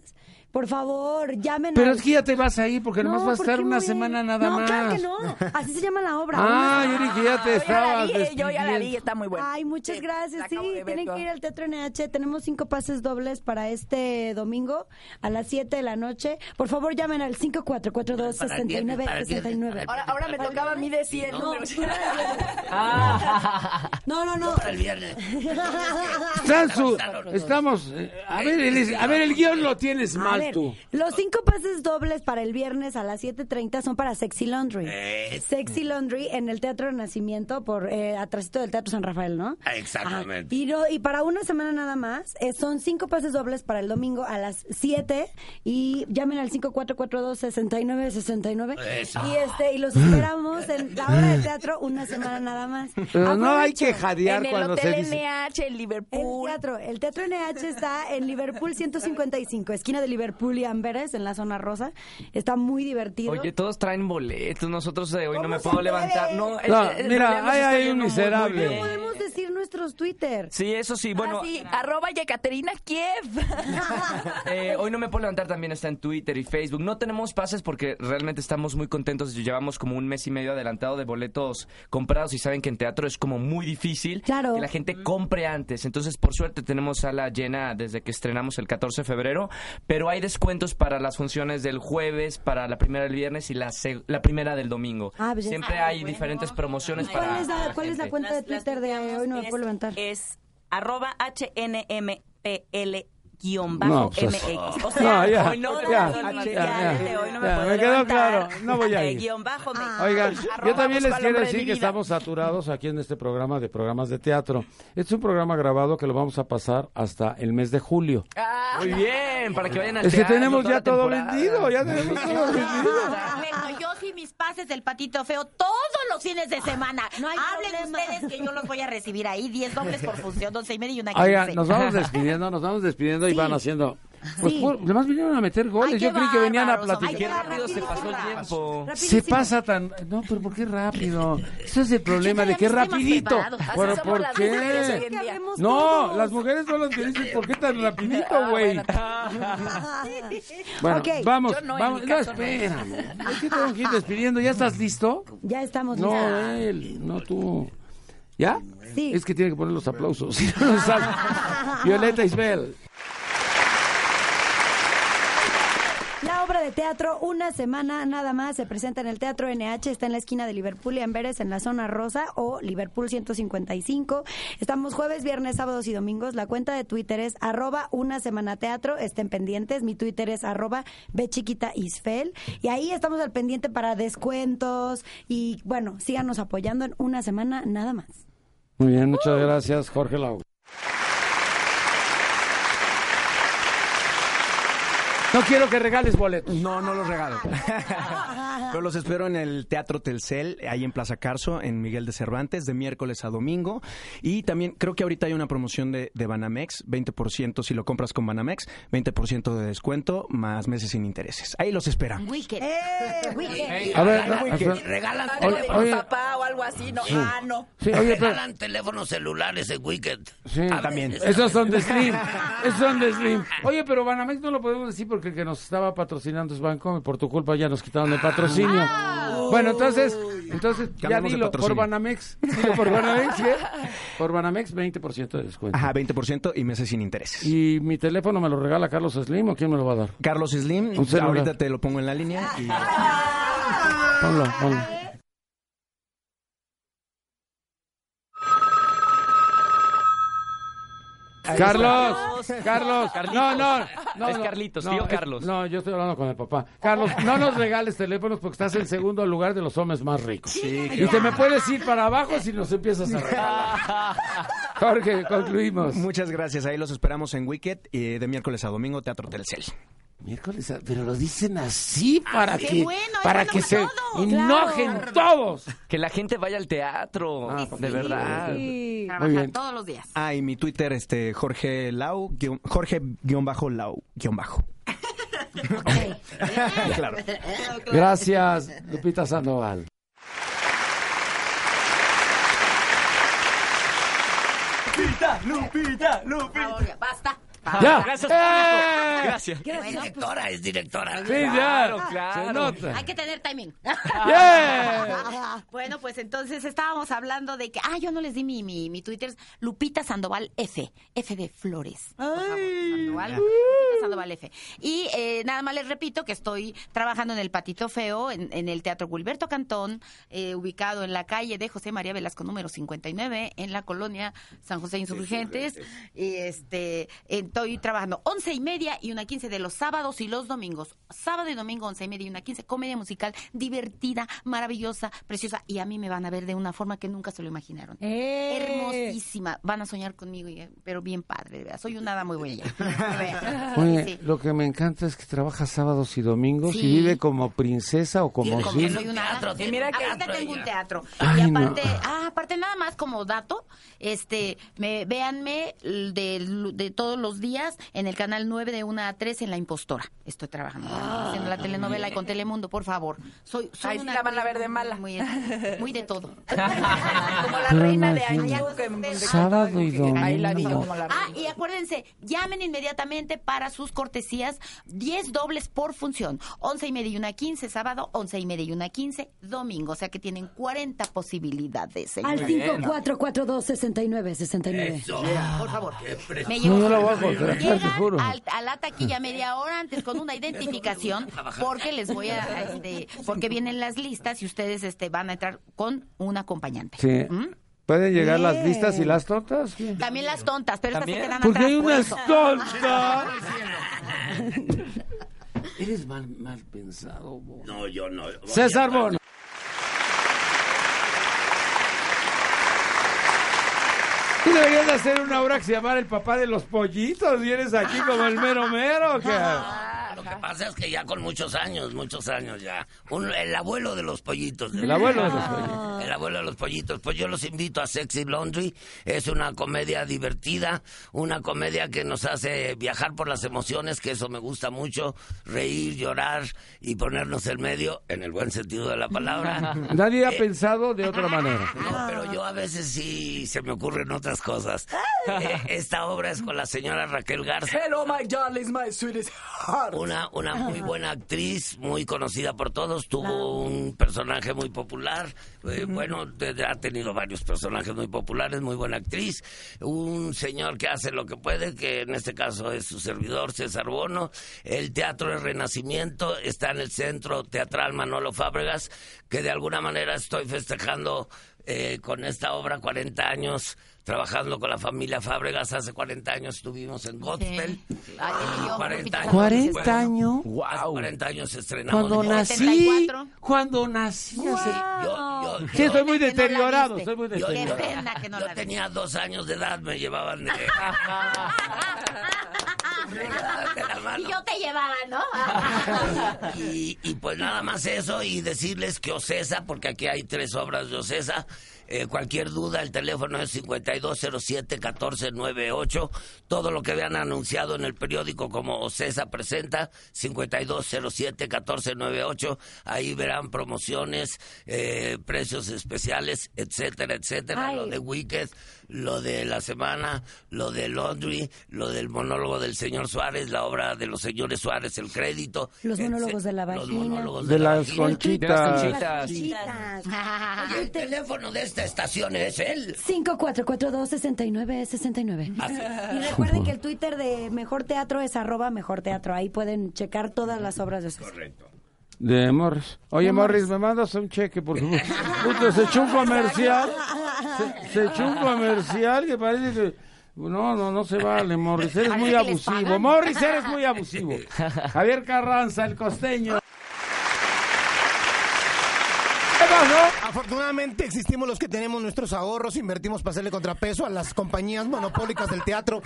Por favor, llamen Pero es que ya te vas ahí porque nomás No, vas a ¿por estar una semana nada no, más. claro que no. Así se llama la obra. Ah, yo dije, ya te Yo ya la estabas vi, yo ya la vi, despidiendo. está muy buena. Ay, muchas Sí, gracias. Sí, tienen yo. que ir al Teatro NH. Tenemos cinco pases dobles para este domingo a las 7 de la noche. Por favor, llamen al 5442-6969. Ahora, ahora me tocaba a mí decir el No, número. no, no, no. Para el viernes. Sansu, estamos. eh, a ver, el, a ver, el guion lo tienes mal ver, tú. los cinco pases dobles para el viernes a las 7.30 son para Sexy Laundry. Eh. Sexy Laundry en el Teatro Renacimiento, por eh, atrásito del Teatro San Rafael, ¿no? Ah, exactamente. Ajá. Y, no- y para una semana nada más, eh, son cinco pases dobles para el domingo a las 7 y llamen al 5442-6969 Eso. y este y los esperamos en la hora de teatro una semana nada más. Pero no hay que jadear En el cuando se Hotel dice. NH en El Liverpool. teatro, el teatro NH está en Liverpool 155, esquina de Liverpool y Amberes, en la zona rosa. Está muy divertido. Oye, todos traen boletos. Nosotros de hoy no ¿Cómo me puedo puede? levantar. No, el- No, el mira, hay ahí un miserable. bien. podemos decir nuestros Twitter. Sí, eso sí, bueno, Ah, sí, arroba Yekaterina Kiev. eh, hoy no me puedo levantar también está en Twitter y Facebook. No tenemos pases porque realmente estamos muy contentos. Llevamos como un mes y medio adelantado de boletos comprados y saben que en teatro es como muy difícil Claro. que la gente compre antes. Entonces, por suerte tenemos sala llena desde que estrenamos el 14 de febrero, pero hay descuentos para las funciones del jueves, para la primera del viernes y la, la primera del domingo. Ah, pues Siempre hay diferentes promociones ¿Cuál para es la, la cuál es la cuenta de Las- las Twitter de hoy no me puedo levantar? Es arroba HNMPL guion No, bajo pues, MX. O no, ya, hoy no, ya, no, no, ya, ya, ya, hoy no me ya, puedo me quedó levantar. claro, no voy a ir. guion bajo MX. Oigan, yo también les quiero de decir que estamos saturados aquí en este programa de programas de teatro. Este es un programa grabado que lo vamos a pasar hasta el mes de julio. Muy bien, para que vayan al Es que tenemos ya todo vendido, ya tenemos todo vendido. Yo sí mis pases del patito feo todos los fines de semana. No hay Hablen problema. ustedes que yo los voy a recibir ahí, 10 dobles por función, 12 y media y una Oigan, 15. nos vamos despidiendo, nos vamos despidiendo y van haciendo. Pues Sí. por- además vinieron a meter goles. Ay, Yo creí que venían a platicar. ay, Qué rápido se pasó el tiempo. Se pasa tan... No, pero ¿por qué rápido? Eso es el problema de que rapidito. preparados. Así ¿Pero somos por las mujeres hoy qué? No, todos. las mujeres son las que dicen, ¿por qué tan rapidito, güey? Bueno, vamos, Yo no, vamos. No, no. espérame. Tengo que ir despidiendo. ¿Ya estás listo? Ya estamos No, listos. él, no tú. ¿Ya? Sí. Es que tiene que poner los aplausos. No, no. Violeta Isbel. Obra de teatro Una Semana Nada Más se presenta en el Teatro NH, está en la esquina de Liverpool y Amberes en la zona rosa o Liverpool 155. Estamos jueves, viernes, sábados y domingos. La cuenta de Twitter es arroba Una Semana Teatro, estén pendientes. Mi Twitter es arroba Bechiquita Isfel. Y ahí estamos al pendiente para descuentos y bueno, síganos apoyando en Una Semana Nada Más. Muy bien, muchas gracias, Jorge Lau. No quiero que regales boletos. No, no los regalo. Pero los espero en el Teatro Telcel, ahí en Plaza Carso, en Miguel de Cervantes, de miércoles a domingo. Y también creo que ahorita hay una promoción de, de Banamex, 20% si lo compras con Banamex, 20% de descuento, más meses sin intereses. Ahí los esperamos. Wicked. ¡Eh! Wicked. A ver, Regalan- a- a- regalan, de Oye, papá o algo así, no. Ah, no. sí, oye, pero, regalan teléfonos celulares en Wicked. sí, A también. Esos son de Slim. Esos son de Slim. Oye, pero Banamex no lo podemos decir porque el que nos estaba patrocinando es Banco y por tu culpa ya nos quitaron el patrocinio. Bueno, entonces, entonces ya dilo, por. Banamex. Dilo por Banamex. Por Banamex, 20% de descuento. Ajá, 20% y meses sin intereses. ¿Y mi teléfono me lo regala Carlos Slim o quién me lo va a dar? Carlos Slim, ahorita te lo pongo en la línea. Y... Ponlo, ponlo. Carlos, Carlos, no, no, no, Es no, Carlitos, no, tío es- Carlos. No, yo estoy hablando con el papá. Carlos, no nos regales teléfonos porque estás en segundo lugar de los hombres más ricos. y te me puedes ir para abajo si nos empiezas a regalar. Jorge, concluimos. Muchas gracias. Ahí los esperamos en Wicked y de miércoles a domingo, Teatro Telcel. Miércoles, pero lo dicen así para qué que bueno, para que para se todos. enojen todos. Que la gente vaya al teatro, Ah, de verdad. Sí. Trabajar bien. todos los días. Ah, y mi Twitter, este, Jorge Lau, guión- Jorge guion bajo Lau, guion bajo. claro. Gracias, Lupita Sandoval. Lupita, Lupita, Lupita. Ahora, Basta. Ya. Gracias, ¡Eh! público. Gracias. Es directora, es directora. Sí, ya. Claro, claro. Se nota. Hay que tener timing. Yeah. Bueno, pues entonces estábamos hablando de que, ah, yo no les di mi, mi, mi Twitter, Lupita Sandoval F, F de Flores. Por favor, Sandoval, Lupita Sandoval F. Y eh, nada más les repito que estoy trabajando en el Patito Feo, en, en el Teatro Gilberto Cantón, eh, ubicado en la calle de José María Velasco número 59, en la colonia San José Insurgentes. Y este, estoy trabajando once y media y una quince de los sábados y los domingos. Sábado y domingo, once y media y una quince, comedia musical divertida, maravillosa, preciosa. Y a mí me van a ver de una forma que nunca se lo imaginaron. ¡Eh! Hermosísima. Van a soñar conmigo, y- pero bien padre. de verdad. Soy una hada muy buena. Oye, Sí. lo que me encanta es que trabaja sábados y domingos Sí. y vive como princesa o como Sil. como- soy una teatro, mira que ahorita tengo ella. un teatro. Ay, y aparte, no. ah, aparte nada más como dato, este, me véanme de, de todos los días días en el canal 9 de 1 a 3 en La Impostora. Estoy trabajando haciendo la telenovela y con Telemundo, por favor. Soy, soy Ahí una la van a ver actriz de mala. Muy, muy de todo. Como la Pero reina de que- Sábado y domingo. Ahí la vi yo como la Ah, reina. y acuérdense, llamen inmediatamente para sus cortesías, 10 dobles por función, 11 y media y una 15 sábado, 11 y media y una 15 domingo, o sea que tienen 40 posibilidades. Al señores. 5442-6969. Eso. Por favor. Me llevo No, yo Llegan al- a la taquilla media hora antes con una identificación porque les voy a, este, porque vienen las listas y ustedes este, van a entrar con un acompañante. Sí. ¿Mm? ¿Pueden llegar las listas y las tontas? Sí. También las tontas, pero estas se ¿También? quedan Porque atrás. hay unas tontas. Eres mal, mal pensado, Bo. No, yo no. César Bono. Tú deberías de hacer una obra que se llamara El papá de los pollitos y eres aquí como el mero mero. Lo que pasa es que ya con muchos años, muchos años ya. Un- el abuelo de los pollitos. El abuelo de los pollitos. El abuelo de los pollitos. Pues yo los invito a Sexy Laundry. Es una comedia divertida, una comedia que nos hace viajar por las emociones, que eso me gusta mucho. Reír, llorar y ponernos en medio, en el buen sentido de la palabra. Nadie ha pensado de otra manera. No, pero yo a veces sí se me ocurren otras cosas. Eh, Esta obra es con la señora Raquel Garza. Hello, my darlings, my sweetest heart. Una, una muy buena actriz, muy conocida por todos, tuvo un personaje muy popular, eh, bueno, ha tenido varios personajes muy populares, muy buena actriz, un señor que hace lo que puede, que en este caso es su servidor, César Bono, el Teatro del Renacimiento está en el Centro Teatral Manolo Fábregas, que de alguna manera estoy festejando eh, con esta obra 40 años, trabajando con la familia Fábregas, hace 40 años estuvimos en Godspell. Ay, y yo, 40 años. 40 después, años. Hace 40 años estrenamos. Cuando nací, 74. cuando nací. hace- yo- yo- Sí, estoy muy no deteriorado, viste. estoy muy Qué deteriorado. pena que no yo la tenía dos años de edad, me llevaban de, de la mano. Y yo te llevaba, ¿no? y, y pues nada más eso y decirles que Ocesa, porque aquí hay tres obras de Ocesa, eh, cualquier duda, el teléfono es 5207-1498. Todo lo que vean anunciado en el periódico como Ocesa presenta, 5207-1498. Ahí verán promociones, eh, precios especiales, etcétera, etcétera. Ay. Lo de Wicked, lo de la semana, lo de Laundry, lo del monólogo del señor Suárez, la obra de los señores Suárez, el crédito. Los monólogos de la Los vagina. monólogos De las vagina. De las conchitas. conchitas. Chitas. Oye, el teléfono de esta estación es él. 5442-6969. Y recuerden que el Twitter de Mejor Teatro es arroba Mejor Teatro. Ahí pueden checar todas las obras de César. De Morris. Oye, Morris, me mandas un cheque, por favor. Puto, se echó un comercial. Se, se echó un comercial que parece que. No, no, no se vale, Morris. Eres muy abusivo. Morris, eres muy abusivo. Javier Carranza, el costeño. ¿Qué pasó? Afortunadamente existimos los que tenemos nuestros ahorros, invertimos para hacerle contrapeso a las compañías monopólicas del teatro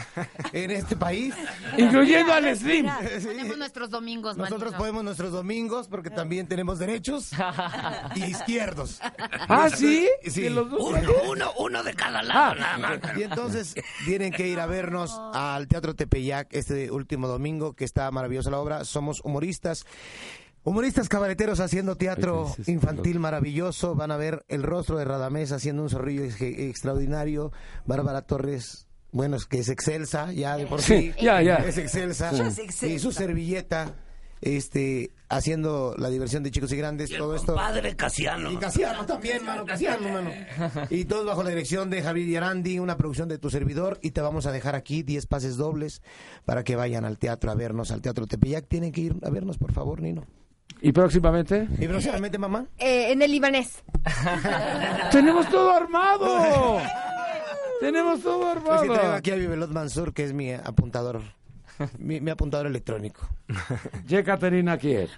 en este país. Incluyendo al Slim. Tenemos nuestros domingos, Nosotros manito. podemos nuestros domingos porque también tenemos derechos y izquierdos. ¿Ah, sí? Sí. Que los dos- Uno, uno, uno de cada lado, Ah. nada más. Y entonces tienen que ir a vernos al Teatro Tepeyac este último domingo, que está maravillosa la obra. Somos humoristas. Humoristas cabareteros haciendo teatro sí, sí, infantil maravilloso. Van a ver el rostro de Radamés haciendo un zorrillo ex- extraordinario. Bárbara Torres, bueno, es que es excelsa, ya de por sí. Sí, ya, ya. Es excelsa. Y su servilleta, este, haciendo la diversión de chicos y grandes. Y el todo esto. Padre Casiano. Y Casiano también, mano, Casiano, mano. Y todo bajo la dirección de Javier Yarandi, una producción de tu servidor. Y te vamos a dejar aquí 10 pases dobles para que vayan al teatro a vernos, al Teatro Tepeyac. Tienen que ir a vernos, por favor, Nino. ¿Y próximamente? Y próximamente, mamá. Eh, en el libanés. ¡Tenemos todo armado! ¡Tenemos todo Pues que traigo armado! aquí a Vivelot Mansur, que es mi apuntador, mi, mi apuntador electrónico. Ye Caterina Kier.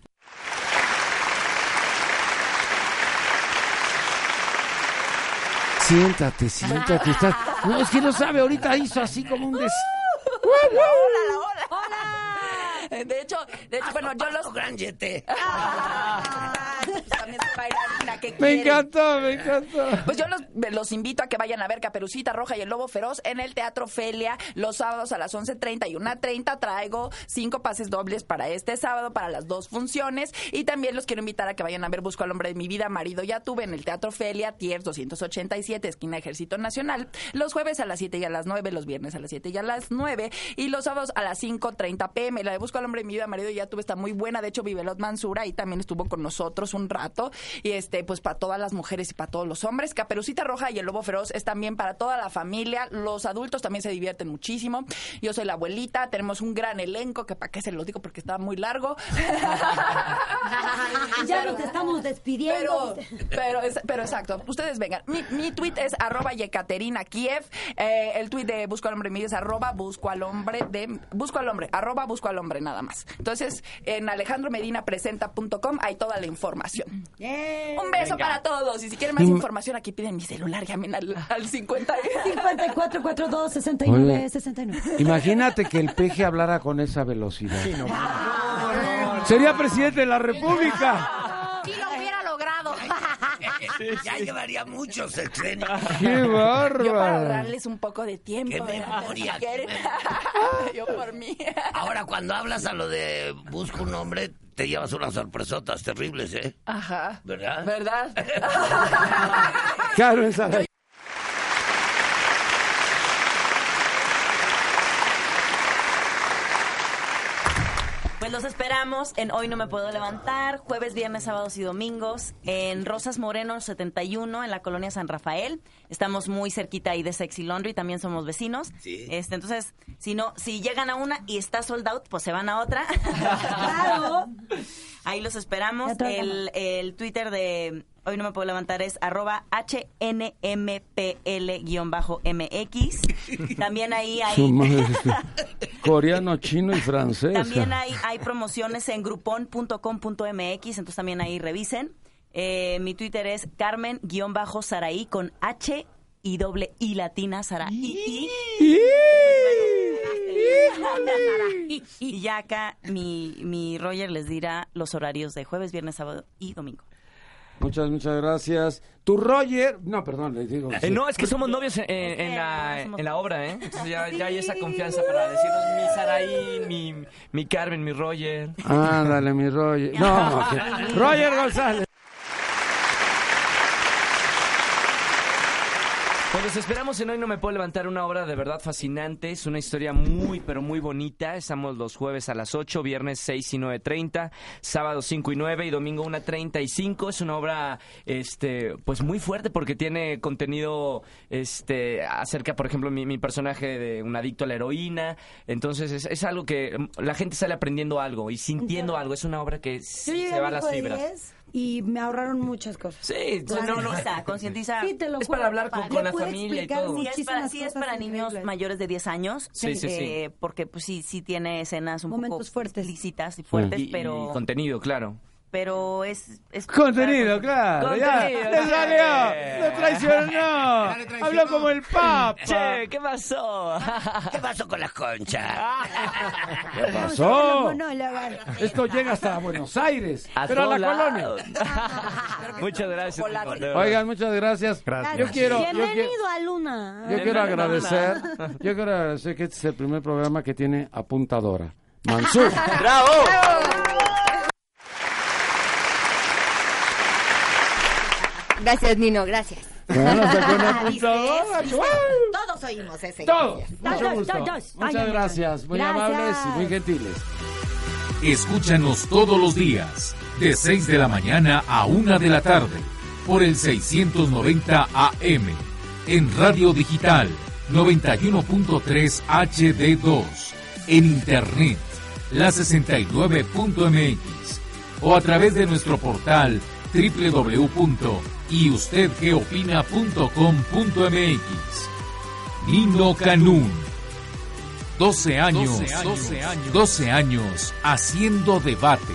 Siéntate, siéntate. estás- No, es que no sabe, ahorita hizo así como un des... Hola, hola. De hecho, de hecho, bueno, yo los Gran yete. pues, también soy bailarina, ¿qué Me quieren? encantó, me encantó. Pues yo los, los invito a que vayan a ver Caperucita Roja y el Lobo Feroz en el Teatro Felia los sábados a las 11.30 y 1.30. Traigo cinco pases dobles para este sábado, para las dos funciones. Y también los quiero invitar a que vayan a ver Busco al Hombre de mi Vida, Marido Ya Tuve, en el Teatro Felia, Tiers 287, esquina Ejército Nacional. Los jueves a las 7 y a las 9, los viernes a las 7 y a las 9. Y los sábados a las 5.30 pm. La de Busco al Hombre de mi Vida, Marido Ya Tuve está muy buena. De hecho, Vivelot Mansura y también estuvo con nosotros un rato. Y este, pues para todas las mujeres y para todos los hombres. Caperucita Roja y el Lobo Feroz es también para toda la familia. Los adultos también se divierten muchísimo. Yo soy la abuelita, tenemos un gran elenco, que para qué se lo digo porque está muy largo. Ya nos estamos despidiendo. Pero, pero, es- pero exacto, ustedes vengan. Mi, mi tweet es arroba Yekaterina Kiev. Eh, el tweet de Busco al Hombre mío es arroba Busco al Hombre de Busco al Hombre, arroba Busco al Hombre nada más. Entonces, en alejandromedinapresenta.com hay toda la información. Un beso para todos. Y si quieren más información, aquí piden mi celular, llamen al, al 50. 54 42 69 Oye. 69. Imagínate que el peje hablara con esa velocidad. Sería presidente de la República. Sí lo hubiera logrado. Ya llevaría muchos sexenios. ¡Qué Yo para bárbaro! ahorrarles un poco de tiempo. ¡Qué memoria! Si quieren. Yo por mí. Ahora, cuando hablas a lo de busco un nombre, te llevas unas sorpresotas terribles, ¿eh? Ajá. ¿Verdad? ¿Verdad? Claro, esa Pues los esperamos en Hoy No Me Puedo Levantar, jueves, viernes, sábados y domingos, en Rosas Moreno 71, en la colonia San Rafael. Estamos muy cerquita ahí de Sexy Laundry, también somos vecinos. Sí. Este, entonces, si no, si llegan a una y está sold out, pues se van a otra. Claro. Ahí los esperamos. El, el Twitter de Hoy No Me Puedo Levantar es arroba HNMPL-MX. También ahí hay... Coreano, chino y francés. También hay, hay promociones en grupón.com.mx, entonces también ahí revisen. Eh, mi Twitter es Carmen-Saraí con H y doble I latina, Saraí. Y ya acá mi, mi Roger les dirá los horarios de jueves, viernes, sábado y domingo. Muchas, muchas gracias. Tu Roger. No, perdón, le digo. Eh, no, es que somos novios en, en- en la, en la obra, ¿eh? Entonces ya, ya hay esa confianza para decirnos mi Saraí, mi, mi Carmen, mi Roger. Ándale, mi Roger. No, Roger González. Pues los esperamos en Hoy No Me Puedo Levantar, una obra de verdad fascinante. Es una historia muy, pero muy bonita. Estamos los jueves a las 8, viernes 6 y 9.30, sábado 5 y 9 y domingo 1.35. Es una obra, este, pues muy fuerte porque tiene contenido, este, acerca, por ejemplo, mi, mi personaje de un adicto a la heroína. Entonces es, es algo que la gente sale aprendiendo algo y sintiendo algo. Es una obra que se a va a las fibras. 10 y me ahorraron muchas cosas. Sí, No, no, concientiza, concientiza. Sí, te lo Es para hablar con- con la familia y todo. Sí es para, sí es para niños increíbles. mayores de 10 años. Sí, sí, sí. eh, Porque pues sí, sí tiene escenas un Momentos poco fuertes. explícitas y fuertes, Y- y pero, contenido, claro. Pero es, es... Contenido, claro. Ya, Contenido, le sí. salió. Lo traicionó. Habló como el Papa. Che, ¿qué pasó? ¿Qué pasó con las conchas? ¿Qué pasó? Esto llega hasta Buenos Aires, A pero a la colonia. Muchas gracias. Oigan, muchas gracias. Gracias. Yo quiero, yo Bienvenido a Luna. yo quiero agradecer, yo quiero agradecer que este es el primer programa que tiene apuntadora. Mansur. ¡Bravo! Gracias, Nino, gracias. Bueno. Todos oímos ese. Mucho gusto. todos. Muchas gracias. Muy Gracias. amables y muy gentiles. Escúchanos todos los días, de 6 de la mañana a 1 de la tarde, por el 690 AM, en Radio Digital 91.3 HD2, en Internet, la 69.mx, o a través de nuestro portal www.yustedqueopina.com.mx. Nino Canún. 12 años, 12 años, 12 años haciendo debate.